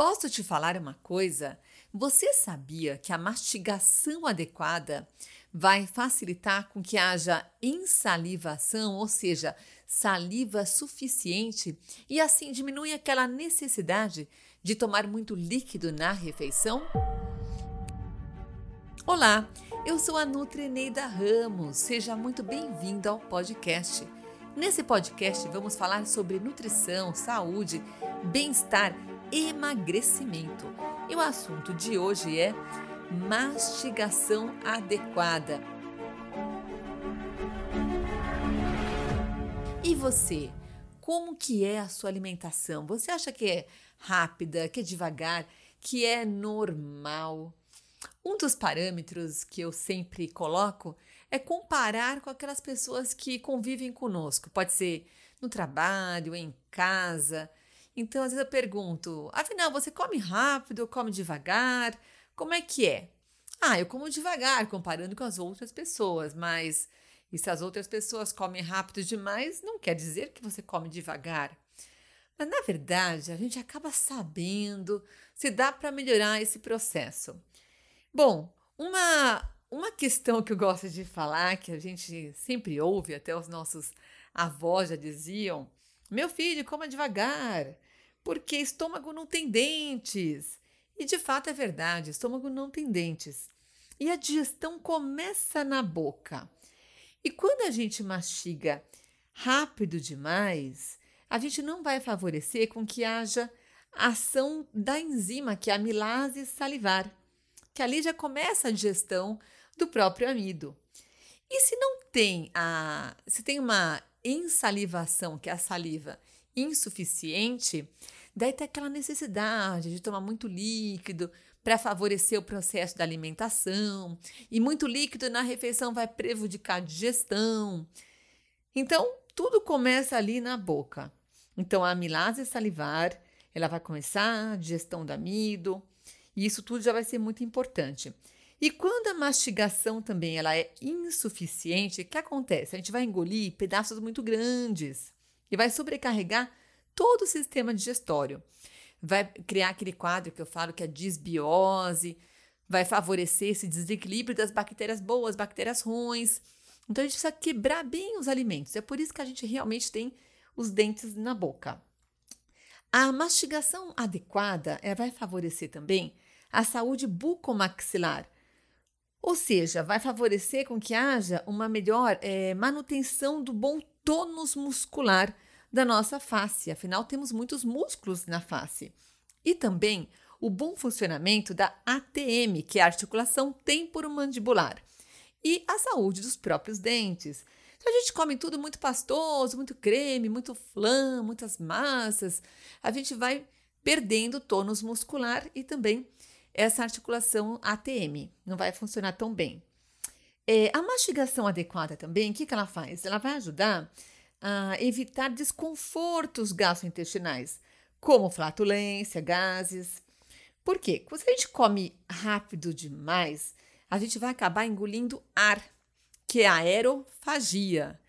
Posso te falar uma coisa? Você sabia que a mastigação adequada vai facilitar com que haja insalivação, ou seja, saliva suficiente, e assim diminui aquela necessidade de tomar muito líquido na refeição? Olá, eu sou a Nutrineida Ramos. Seja muito bem-vindo ao podcast. Nesse podcast vamos falar sobre nutrição, saúde, bem-estar emagrecimento. E o assunto de hoje é mastigação adequada. E você, como que é a sua alimentação? Você acha que é rápida, que é devagar, que é normal? Um dos parâmetros que eu sempre coloco é comparar com aquelas pessoas que convivem conosco. Pode ser no trabalho, em casa, então, às vezes eu pergunto: afinal, você come rápido ou come devagar? Como é que é? Ah, eu como devagar, comparando com as outras pessoas, mas e se as outras pessoas comem rápido demais, não quer dizer que você come devagar. Mas na verdade, a gente acaba sabendo se dá para melhorar esse processo. Bom, uma, uma questão que eu gosto de falar, que a gente sempre ouve, até os nossos avós já diziam, meu filho, coma devagar, porque estômago não tem dentes. E de fato é verdade, estômago não tem dentes. E a digestão começa na boca. E quando a gente mastiga rápido demais, a gente não vai favorecer com que haja ação da enzima, que é a amilase salivar, que ali já começa a digestão do próprio amido. E se não tem a, se tem uma ensalivação, que é a saliva, insuficiente, daí tem aquela necessidade de tomar muito líquido para favorecer o processo da alimentação, e muito líquido na refeição vai prejudicar a digestão. Então, tudo começa ali na boca. Então, a amilase salivar, ela vai começar a digestão do amido, e isso tudo já vai ser muito importante. E quando a mastigação também ela é insuficiente, o que acontece? A gente vai engolir pedaços muito grandes e vai sobrecarregar todo o sistema digestório. Vai criar aquele quadro que eu falo que é disbiose, vai favorecer esse desequilíbrio das bactérias boas, bactérias ruins. Então a gente precisa quebrar bem os alimentos. É por isso que a gente realmente tem os dentes na boca. A mastigação adequada vai favorecer também a saúde bucomaxilar ou seja, vai favorecer com que haja uma melhor é, manutenção do bom tônus muscular da nossa face. Afinal, temos muitos músculos na face. E também o bom funcionamento da ATM, que é a articulação temporomandibular, e a saúde dos próprios dentes. Se a gente come tudo muito pastoso, muito creme, muito flan, muitas massas, a gente vai perdendo tônus muscular e também essa articulação ATM. Não vai funcionar tão bem. É, a mastigação adequada também, o que, que ela faz? Ela vai ajudar a evitar desconfortos gastrointestinais, como flatulência, gases. Por quê? Quando a gente come rápido demais, a gente vai acabar engolindo ar, que é a aerofagia.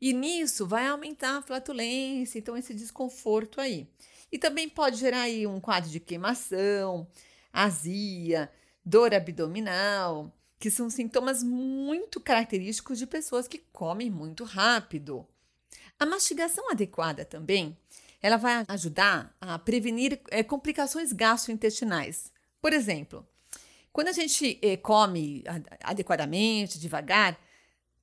E nisso vai aumentar a flatulência, então esse desconforto aí. E também pode gerar aí um quadro de queimação, azia, dor abdominal, que são sintomas muito característicos de pessoas que comem muito rápido. A mastigação adequada também, ela vai ajudar a prevenir é, complicações gastrointestinais. Por exemplo, quando a gente é, come adequadamente, devagar,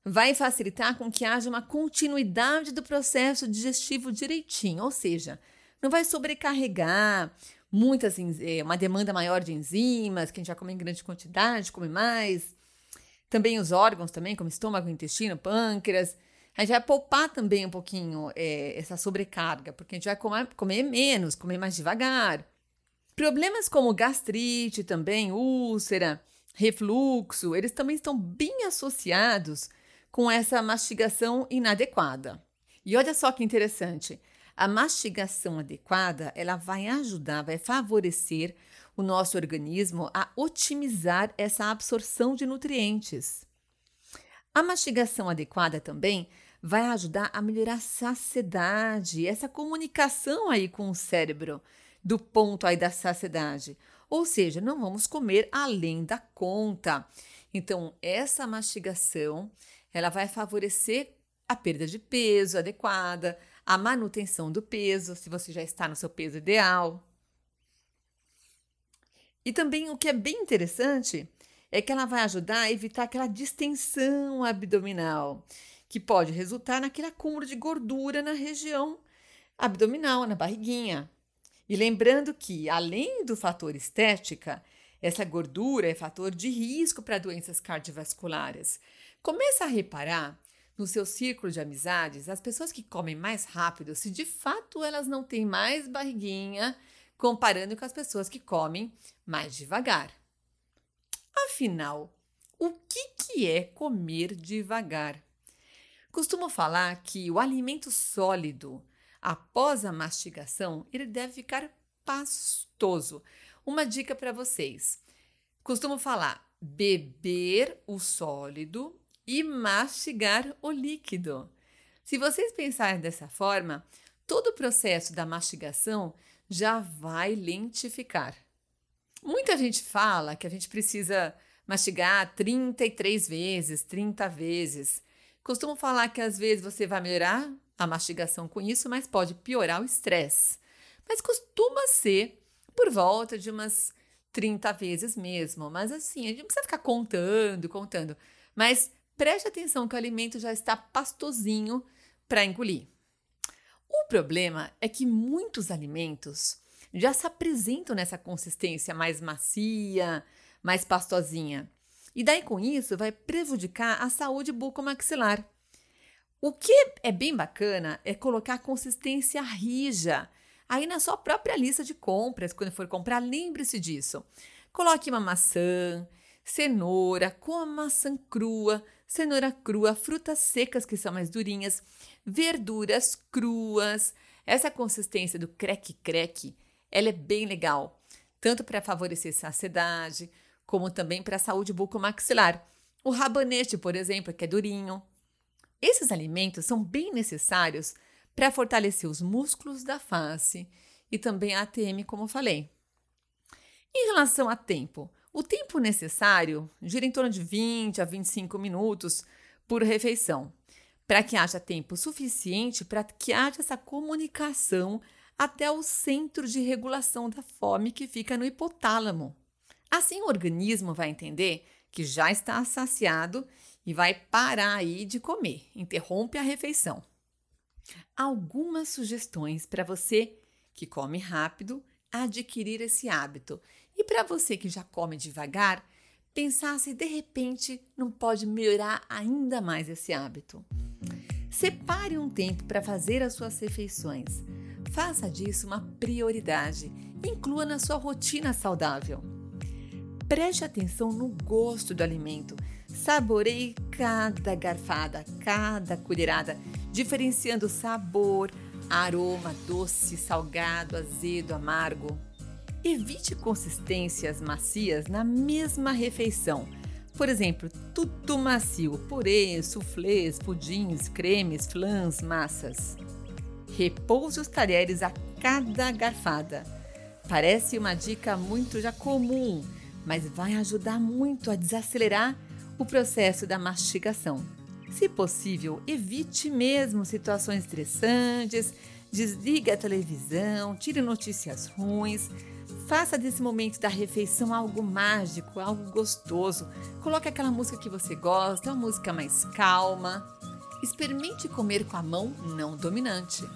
vai facilitar com que haja uma continuidade do processo digestivo direitinho, ou seja, não vai sobrecarregar muitas, é, uma demanda maior de enzimas, que a gente já come em grande quantidade, come mais. Também os órgãos também, como estômago, intestino, pâncreas. A gente vai poupar também um pouquinho é, essa sobrecarga, porque a gente vai comer, comer menos, comer mais devagar. Problemas como gastrite também, úlcera, refluxo, eles também estão bem associados com essa mastigação inadequada. E olha só que interessante, a mastigação adequada, ela vai ajudar, vai favorecer o nosso organismo a otimizar essa absorção de nutrientes. A mastigação adequada também vai ajudar a melhorar a saciedade, essa comunicação aí com o cérebro, do ponto aí da saciedade. Ou seja, não vamos comer além da conta. Então, essa mastigação, ela vai favorecer a perda de peso adequada, a manutenção do peso, se você já está no seu peso ideal. E também o que é bem interessante é que ela vai ajudar a evitar aquela distensão abdominal, que pode resultar naquele acúmulo de gordura na região abdominal, na barriguinha. E lembrando que, além do fator estética, essa gordura é fator de risco para doenças cardiovasculares. Começa a reparar no seu círculo de amizades as pessoas que comem mais rápido, se de fato elas não têm mais barriguinha, comparando com as pessoas que comem mais devagar. Afinal, o que, que é comer devagar? Costumo falar que o alimento sólido, após a mastigação, ele deve ficar pastoso. Uma dica para vocês. Costumo falar beber o sólido e mastigar o líquido. Se vocês pensarem dessa forma, todo o processo da mastigação já vai lentificar. Muita gente fala que a gente precisa mastigar 33 vezes, 30 vezes. Costumo falar que às vezes você vai melhorar a mastigação com isso, mas pode piorar o estresse. Mas costuma ser por volta de umas 30 vezes mesmo. Mas assim, a gente não precisa ficar contando, contando. Mas preste atenção que o alimento já está pastosinho para engolir. O problema é que muitos alimentos já se apresentam nessa consistência mais macia, mais pastosinha. E daí com isso vai prejudicar a saúde bucomaxilar. O que é bem bacana é colocar consistência rija. Aí na sua própria lista de compras, quando for comprar, lembre-se disso. Coloque uma maçã, cenoura, coma maçã crua, cenoura crua, frutas secas que são mais durinhas, verduras cruas. Essa consistência do creque-creque ela é bem legal, tanto para favorecer saciedade, como também para a saúde bucomaxilar. O rabanete, por exemplo, que é durinho. Esses alimentos são bem necessários para fortalecer os músculos da face e também a ATM, como falei. Em relação a tempo, o tempo necessário gira em torno de 20 a 25 minutos por refeição, para que haja tempo suficiente para que haja essa comunicação até o centro de regulação da fome que fica no hipotálamo. Assim, o organismo vai entender que já está saciado e vai parar aí de comer, interrompe a refeição. Algumas sugestões para você que come rápido adquirir esse hábito e para você que já come devagar, pensar se de repente não pode melhorar ainda mais esse hábito. Separe um tempo para fazer as suas refeições. Faça disso uma prioridade. Inclua na sua rotina saudável. Preste atenção no gosto do alimento. Saboreie cada garfada, cada colherada, diferenciando sabor, aroma, doce, salgado, azedo, amargo. Evite consistências macias na mesma refeição. Por exemplo, tudo macio, purê, soufflés, pudins, cremes, flãs, massas. Repouse os talheres a cada garfada. Parece uma dica muito já comum, mas vai ajudar muito a desacelerar o processo da mastigação. Se possível, evite mesmo situações estressantes, desligue a televisão, tire notícias ruins, faça desse momento da refeição algo mágico, algo gostoso. Coloque aquela música que você gosta, uma música mais calma. Experimente comer com a mão não dominante.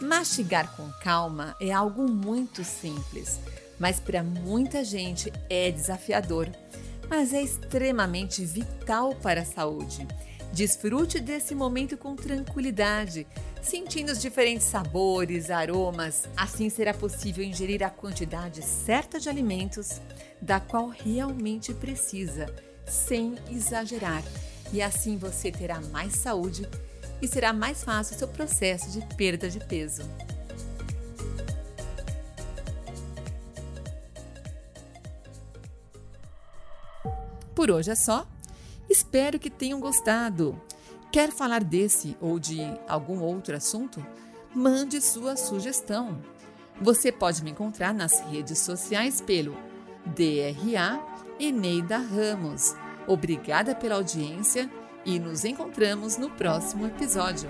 Mastigar com calma é algo muito simples, mas para muita gente é desafiador, mas é extremamente vital para a saúde. Desfrute desse momento com tranquilidade, sentindo os diferentes sabores, aromas. Assim será possível ingerir a quantidade certa de alimentos da qual realmente precisa, sem exagerar. E assim você terá mais saúde e será mais fácil o seu processo de perda de peso. Por hoje é só. Espero que tenham gostado. Quer falar desse ou de algum outro assunto? Mande sua sugestão. Você pode me encontrar nas redes sociais pelo DRA Eneida Ramos. Obrigada pela audiência e nos encontramos no próximo episódio.